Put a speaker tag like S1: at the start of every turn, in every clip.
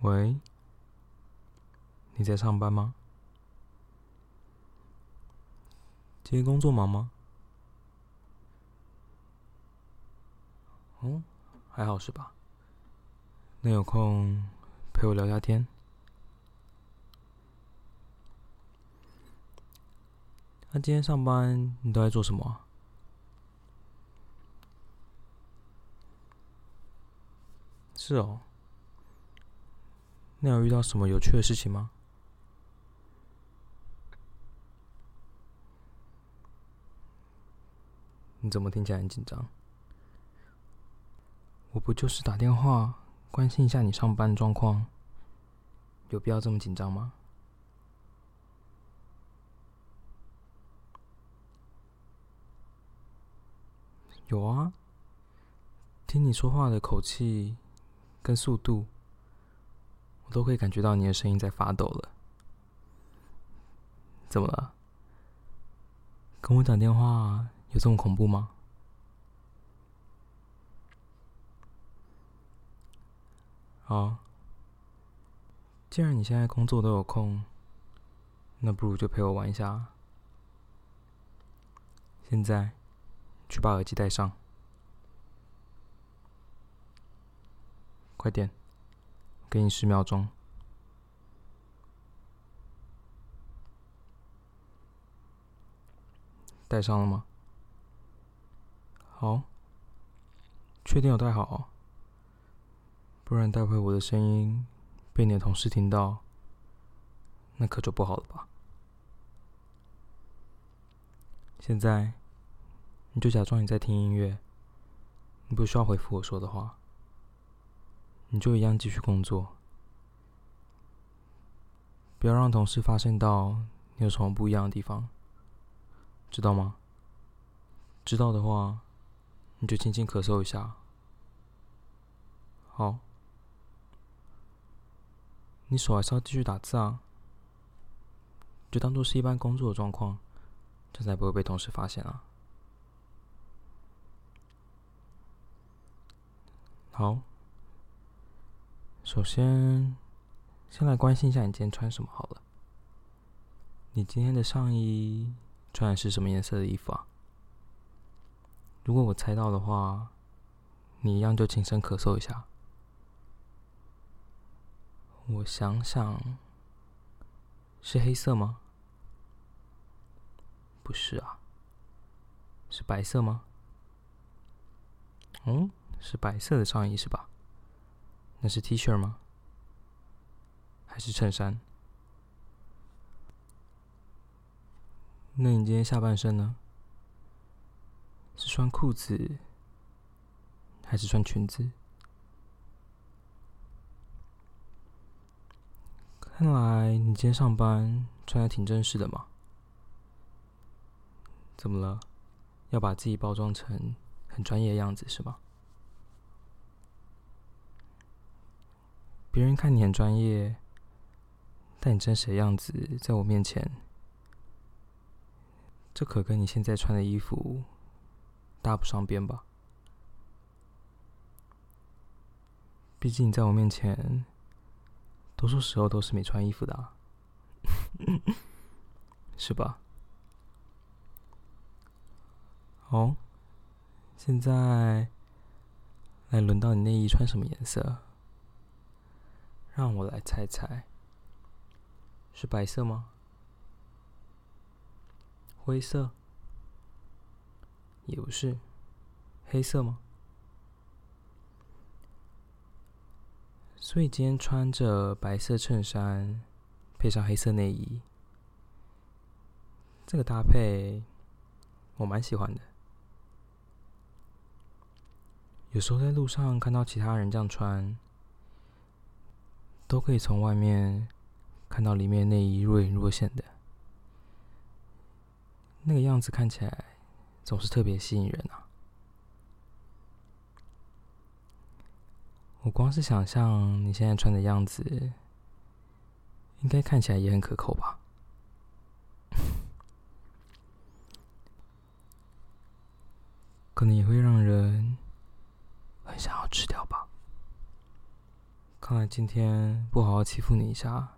S1: 喂，你在上班吗？今天工作忙吗？哦，还好是吧？那有空陪我聊聊天？那今天上班你都在做什么？是哦。那有遇到什么有趣的事情吗？你怎么听起来很紧张？我不就是打电话关心一下你上班状况，有必要这么紧张吗？有啊，听你说话的口气跟速度。我都可以感觉到你的声音在发抖了，怎么了？跟我讲电话有这么恐怖吗？好，既然你现在工作都有空，那不如就陪我玩一下。现在，去把耳机戴上，快点。给你十秒钟，戴上了吗？好，确定有戴好，不然待会我的声音被你的同事听到，那可就不好了吧？现在，你就假装你在听音乐，你不需要回复我说的话。你就一样继续工作，不要让同事发现到你有什么不一样的地方，知道吗？知道的话，你就轻轻咳嗽一下。好，你手还是要继续打字啊，就当做是一般工作的状况，这才不会被同事发现啊。好。首先，先来关心一下你今天穿什么好了。你今天的上衣穿的是什么颜色的衣服啊？如果我猜到的话，你一样就轻声咳嗽一下。我想想，是黑色吗？不是啊，是白色吗？嗯，是白色的上衣是吧？那是 T 恤吗？还是衬衫？那你今天下半身呢？是穿裤子，还是穿裙子？看来你今天上班穿的挺正式的嘛。怎么了？要把自己包装成很专业的样子是吗？别人看你很专业，但你真实的样子在我面前，这可跟你现在穿的衣服搭不上边吧？毕竟你在我面前，多数时候都是没穿衣服的，是吧？哦，现在来轮到你内衣穿什么颜色？让我来猜猜，是白色吗？灰色？也不是，黑色吗？所以今天穿着白色衬衫，配上黑色内衣，这个搭配我蛮喜欢的。有时候在路上看到其他人这样穿。都可以从外面看到里面内衣若隐若现的，那个样子看起来总是特别吸引人啊！我光是想象你现在穿的样子，应该看起来也很可口吧？可能也会让人很想要吃掉吧？看来今天不好好欺负你一下，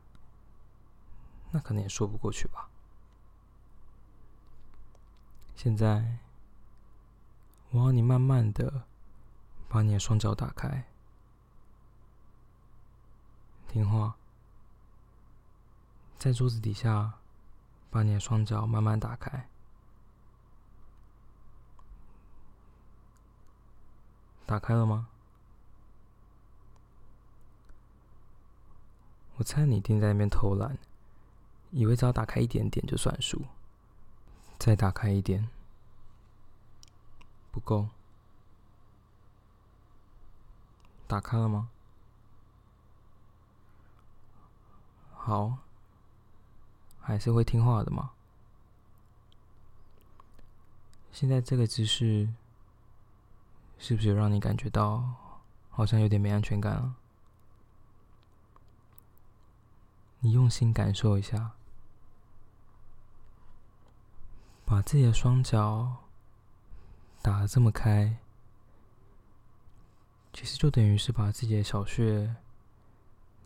S1: 那可能也说不过去吧。现在，我要你慢慢的把你的双脚打开，听话，在桌子底下把你的双脚慢慢打开。打开了吗？我猜你一定在那边偷懒，以为只要打开一点点就算数。再打开一点，不够。打开了吗？好，还是会听话的嘛。现在这个姿势。是不是让你感觉到好像有点没安全感啊？你用心感受一下，把自己的双脚打的这么开，其实就等于是把自己的小穴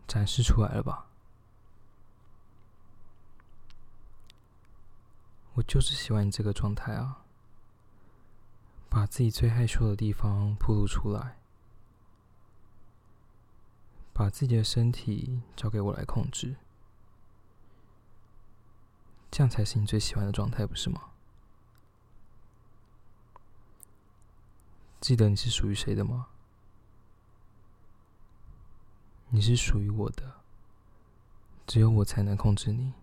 S1: 展示出来了吧？我就是喜欢你这个状态啊！把自己最害羞的地方暴露出来，把自己的身体交给我来控制，这样才是你最喜欢的状态，不是吗？记得你是属于谁的吗？你是属于我的，只有我才能控制你。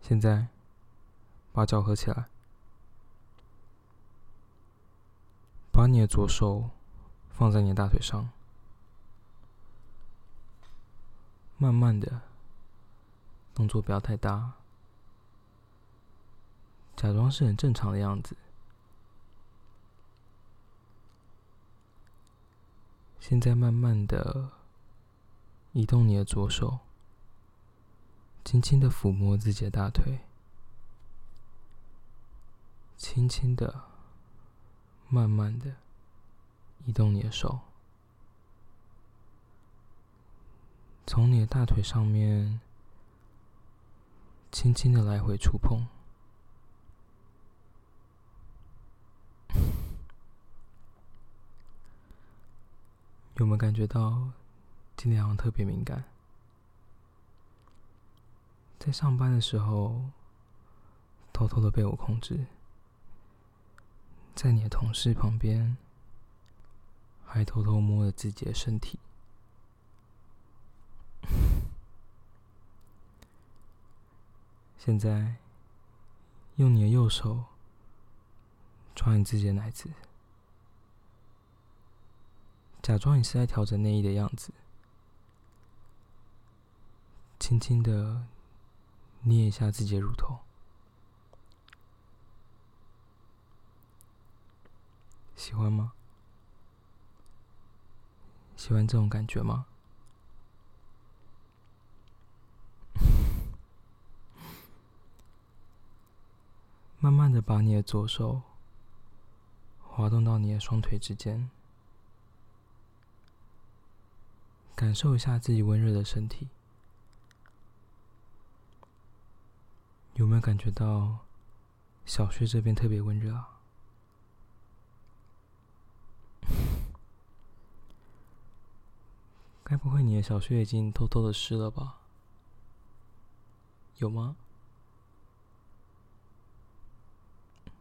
S1: 现在，把脚合起来。把你的左手放在你的大腿上，慢慢的，动作不要太大，假装是很正常的样子。现在慢慢的移动你的左手，轻轻的抚摸自己的大腿，轻轻的。慢慢的移动你的手，从你的大腿上面轻轻的来回触碰，有没有感觉到今天好像特别敏感？在上班的时候偷偷的被我控制。在你的同事旁边，还偷偷摸着自己的身体。现在，用你的右手抓你自己的奶子，假装你是在调整内衣的样子，轻轻的捏一下自己的乳头。喜欢吗？喜欢这种感觉吗？慢慢的把你的左手滑动到你的双腿之间，感受一下自己温热的身体，有没有感觉到小穴这边特别温热啊？该不会你的小穴已经偷偷的湿了吧？有吗？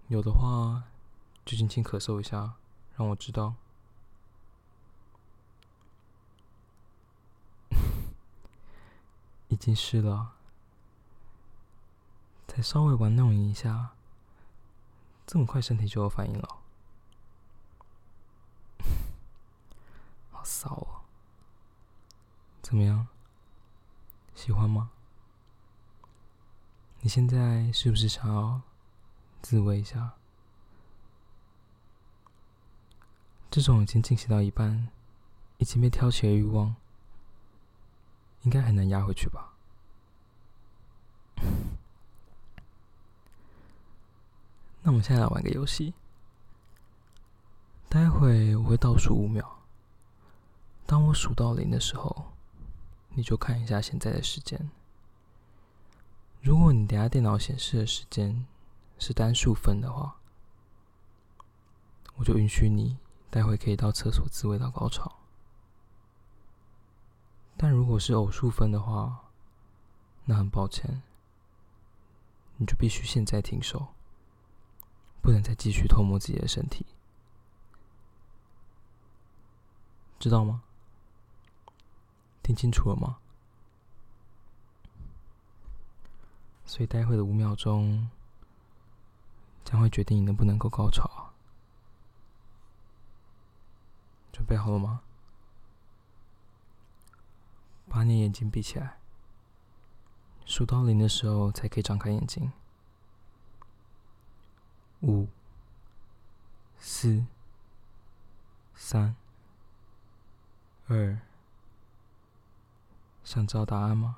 S1: 有的话，就轻轻咳嗽一下，让我知道。已经湿了，再稍微玩弄一下，这么快身体就有反应了，好骚哦！怎么样？喜欢吗？你现在是不是想要自慰一下？这种已经进行到一半，已经被挑起的欲望，应该很难压回去吧？那我们现在来玩个游戏。待会我会倒数五秒，当我数到零的时候，你就看一下现在的时间。如果你等下电脑显示的时间是单数分的话，我就允许你待会可以到厕所自慰到高潮。但如果是偶数分的话，那很抱歉，你就必须现在停手，不能再继续偷摸自己的身体，知道吗？听清楚了吗？所以待会的五秒钟将会决定你能不能够高潮。准备好了吗？把你眼睛闭起来，数到零的时候才可以张开眼睛。五、四、三、二，想知道答案吗？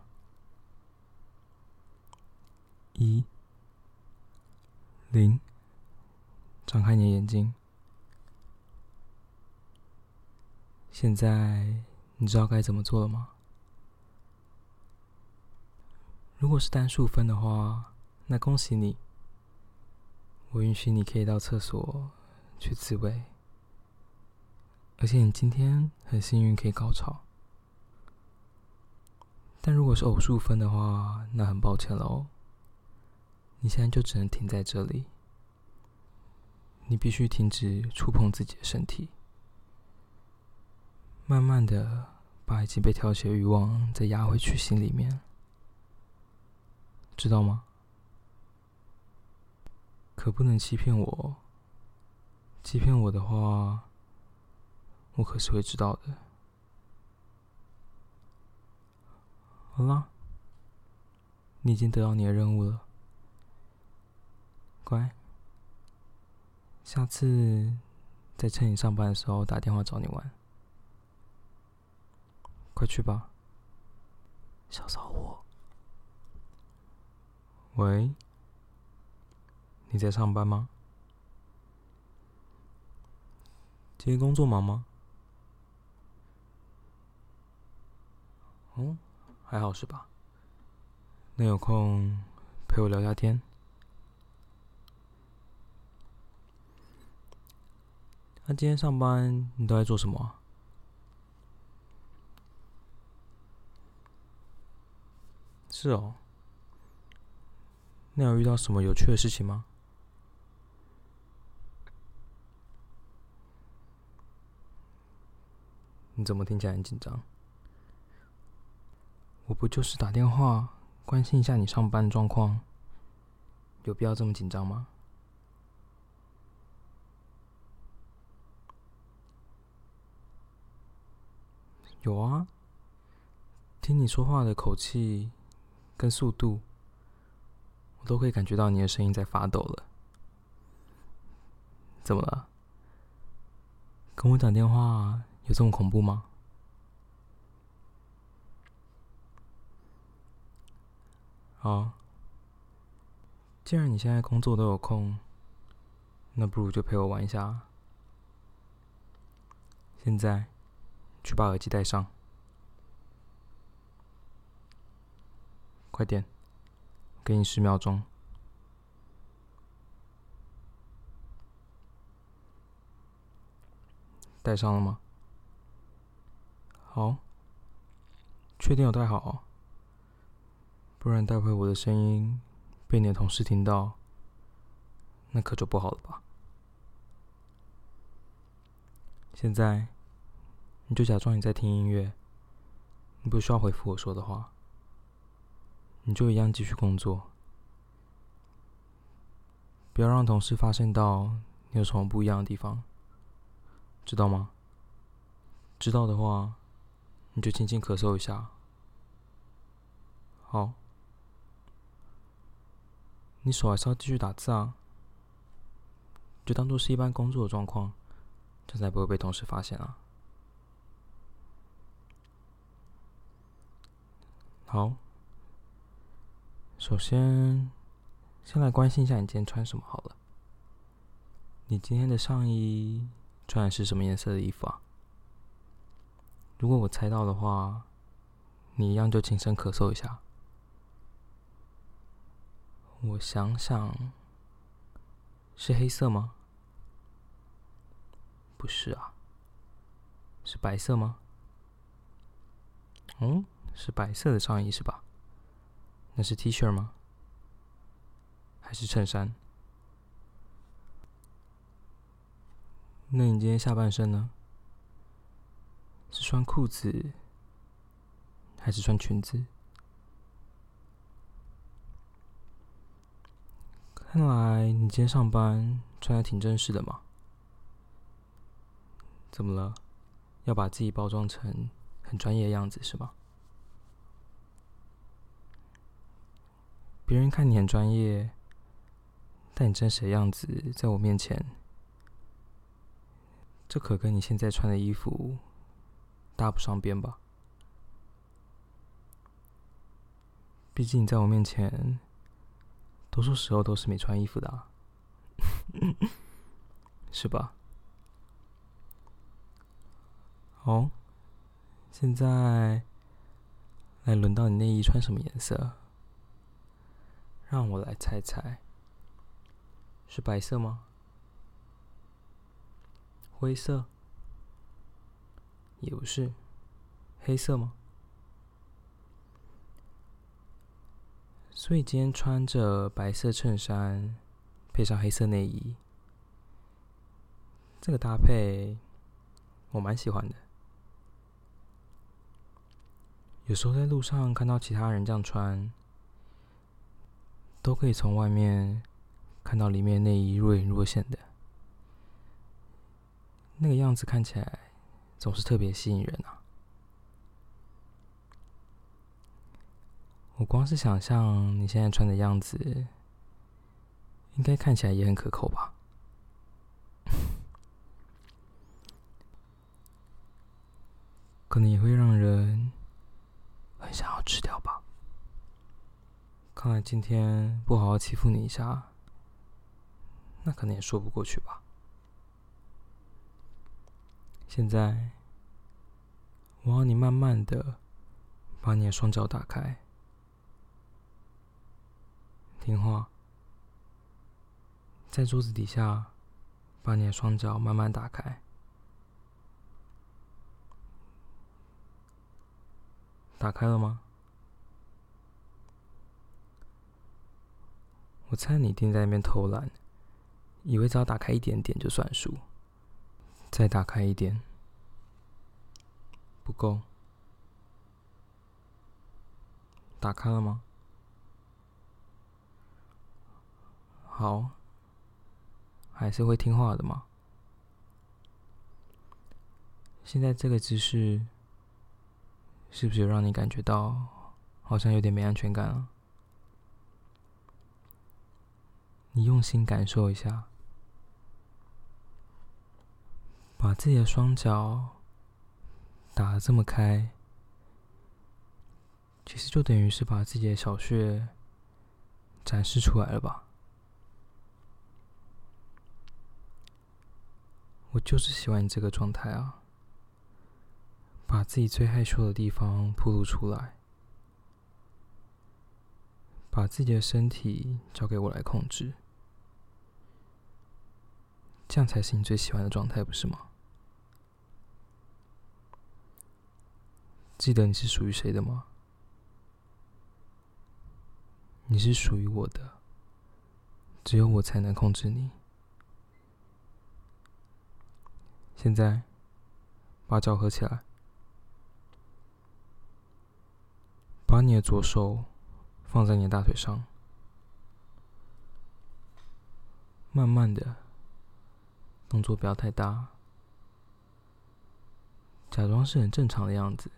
S1: 一、零，张开你的眼睛。现在你知道该怎么做了吗？如果是单数分的话，那恭喜你，我允许你可以到厕所去自慰，而且你今天很幸运可以高潮。但如果是偶数分的话，那很抱歉喽，你现在就只能停在这里，你必须停止触碰自己的身体，慢慢的把已经被挑起的欲望再压回去心里面。知道吗？可不能欺骗我。欺骗我的话，我可是会知道的。好啦，你已经得到你的任务了，乖。下次再趁你上班的时候打电话找你玩，快去吧，小骚货。喂，你在上班吗？今天工作忙吗？哦，还好是吧？那有空陪我聊聊天。那今天上班你都在做什么？是哦。那有遇到什么有趣的事情吗？你怎么听起来很紧张？我不就是打电话关心一下你上班状况，有必要这么紧张吗？有啊，听你说话的口气跟速度。我都可以感觉到你的声音在发抖了，怎么了？跟我讲电话有这么恐怖吗？好，既然你现在工作都有空，那不如就陪我玩一下。现在，去把耳机戴上，快点。给你十秒钟，戴上了吗？好，确定有戴好，哦不然待会我的声音被你的同事听到，那可就不好了吧？现在，你就假装你在听音乐，你不需要回复我说的话。你就一样继续工作，不要让同事发现到你有什么不一样的地方，知道吗？知道的话，你就轻轻咳嗽一下。好，你手还是要继续打字啊，就当做是一般工作的状况，这才不会被同事发现啊。好。首先，先来关心一下你今天穿什么好了。你今天的上衣穿的是什么颜色的衣服啊？如果我猜到的话，你一样就轻声咳嗽一下。我想想，是黑色吗？不是啊，是白色吗？嗯，是白色的上衣是吧？那是 T 恤吗？还是衬衫？那你今天下半身呢？是穿裤子，还是穿裙子？看来你今天上班穿的挺正式的嘛？怎么了？要把自己包装成很专业的样子是吗？别人看你很专业，但你真实的样子在我面前，这可跟你现在穿的衣服搭不上边吧？毕竟你在我面前。多数时候都是没穿衣服的，是吧？好，现在来轮到你内衣穿什么颜色？让我来猜猜，是白色吗？灰色？也不是，黑色吗？所以今天穿着白色衬衫，配上黑色内衣，这个搭配我蛮喜欢的。有时候在路上看到其他人这样穿，都可以从外面看到里面内衣若隐若现的，那个样子看起来总是特别吸引人啊。我光是想象你现在穿的样子，应该看起来也很可口吧？可能也会让人很想要吃掉吧？看来今天不好好欺负你一下，那可能也说不过去吧？现在，我要你慢慢的把你的双脚打开。听话，在桌子底下，把你的双脚慢慢打开。打开了吗？我猜你一定在那边偷懒，以为只要打开一点点就算数。再打开一点，不够。打开了吗？好，还是会听话的嘛。现在这个姿势，是不是让你感觉到好像有点没安全感了？你用心感受一下，把自己的双脚打的这么开，其实就等于是把自己的小穴展示出来了吧。我就是喜欢你这个状态啊！把自己最害羞的地方暴露出来，把自己的身体交给我来控制，这样才是你最喜欢的状态，不是吗？记得你是属于谁的吗？你是属于我的，只有我才能控制你。现在，把脚合起来，把你的左手放在你的大腿上，慢慢的，动作不要太大，假装是很正常的样子。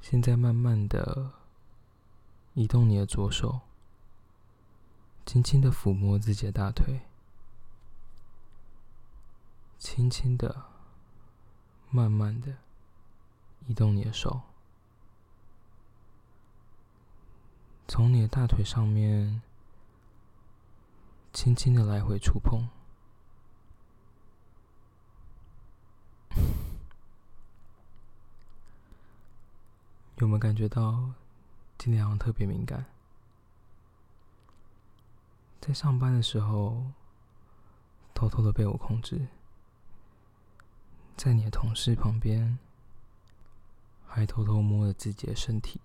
S1: 现在慢慢的移动你的左手。轻轻的抚摸自己的大腿，轻轻的、慢慢的移动你的手。从你的大腿上面轻轻的来回触碰。有没有感觉到今天好像特别敏感？在上班的时候偷偷的被我控制。在你的同事旁边还偷偷摸了自己的身体。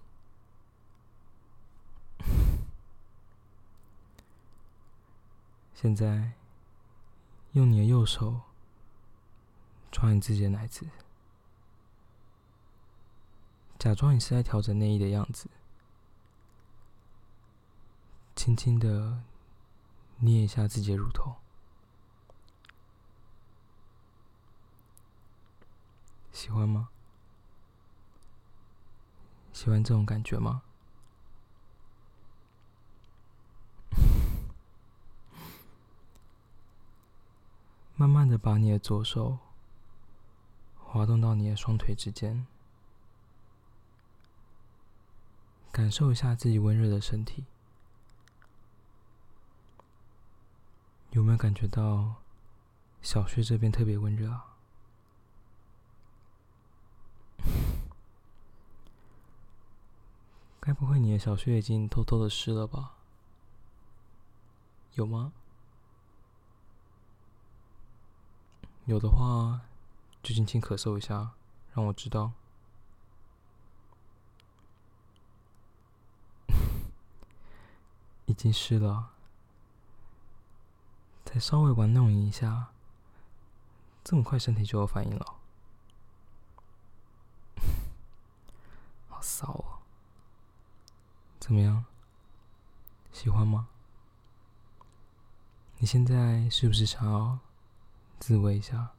S1: 现在，用你的右手抓你自己的奶子。假装你是在调整内衣的样子，轻轻的捏一下自己的乳头，喜欢吗？喜欢这种感觉吗？慢慢的把你的左手滑动到你的双腿之间。感受一下自己温热的身体，有没有感觉到小穴这边特别温热啊？该不会你的小穴已经偷偷的湿了吧？有吗？有的话，就轻轻咳嗽一下，让我知道。已经湿了，再稍微玩弄一下，这么快身体就有反应了，好骚哦！怎么样？喜欢吗？你现在是不是想要自慰一下？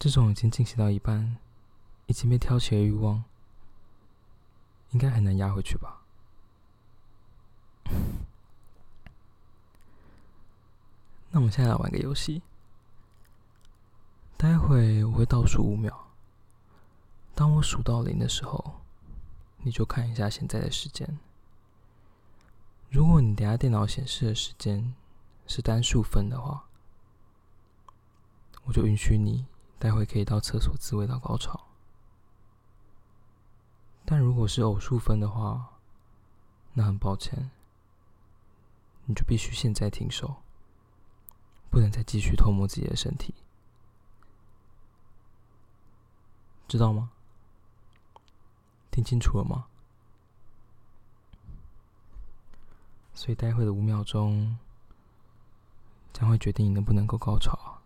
S1: 这种已经进行到一半，已经被挑起的欲望。应该很难压回去吧？那我们现在来玩个游戏。待会我会倒数五秒，当我数到零的时候，你就看一下现在的时间。如果你等下电脑显示的时间是单数分的话，我就允许你待会可以到厕所自慰到高潮。但如果是偶数分的话，那很抱歉，你就必须现在停手，不能再继续偷摸自己的身体，知道吗？听清楚了吗？所以待会的五秒钟将会决定你能不能够高潮，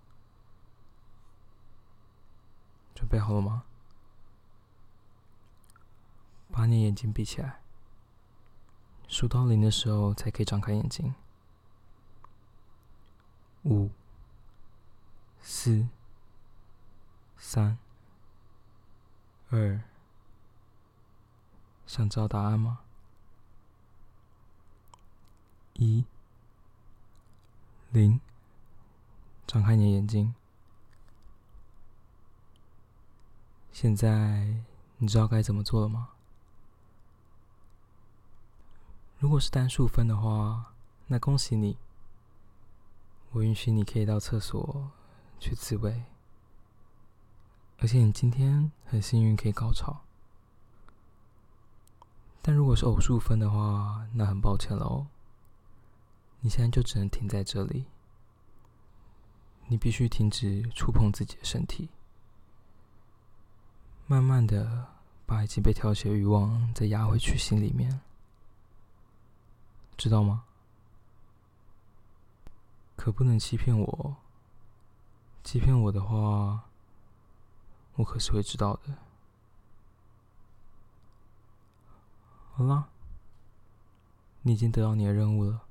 S1: 准备好了吗？把你眼睛闭起来，数到零的时候才可以张开眼睛。五、四、三、二，想知道答案吗？一、零，张开你的眼睛。现在你知道该怎么做了吗？如果是单数分的话，那恭喜你，我允许你可以到厕所去自慰，而且你今天很幸运可以高潮。但如果是偶数分的话，那很抱歉喽，你现在就只能停在这里，你必须停止触碰自己的身体，慢慢的把已经被挑起的欲望再压回去心里面。知道吗？可不能欺骗我。欺骗我的话，我可是会知道的。好啦，你已经得到你的任务了，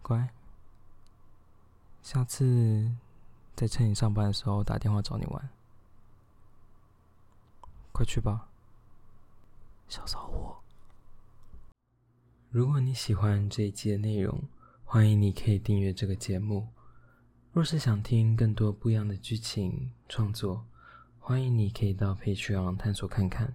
S1: 乖。下次再趁你上班的时候打电话找你玩，快去吧，小骚货。如果你喜欢这一期的内容，欢迎你可以订阅这个节目。若是想听更多不一样的剧情创作，欢迎你可以到 Patreon 探索看看，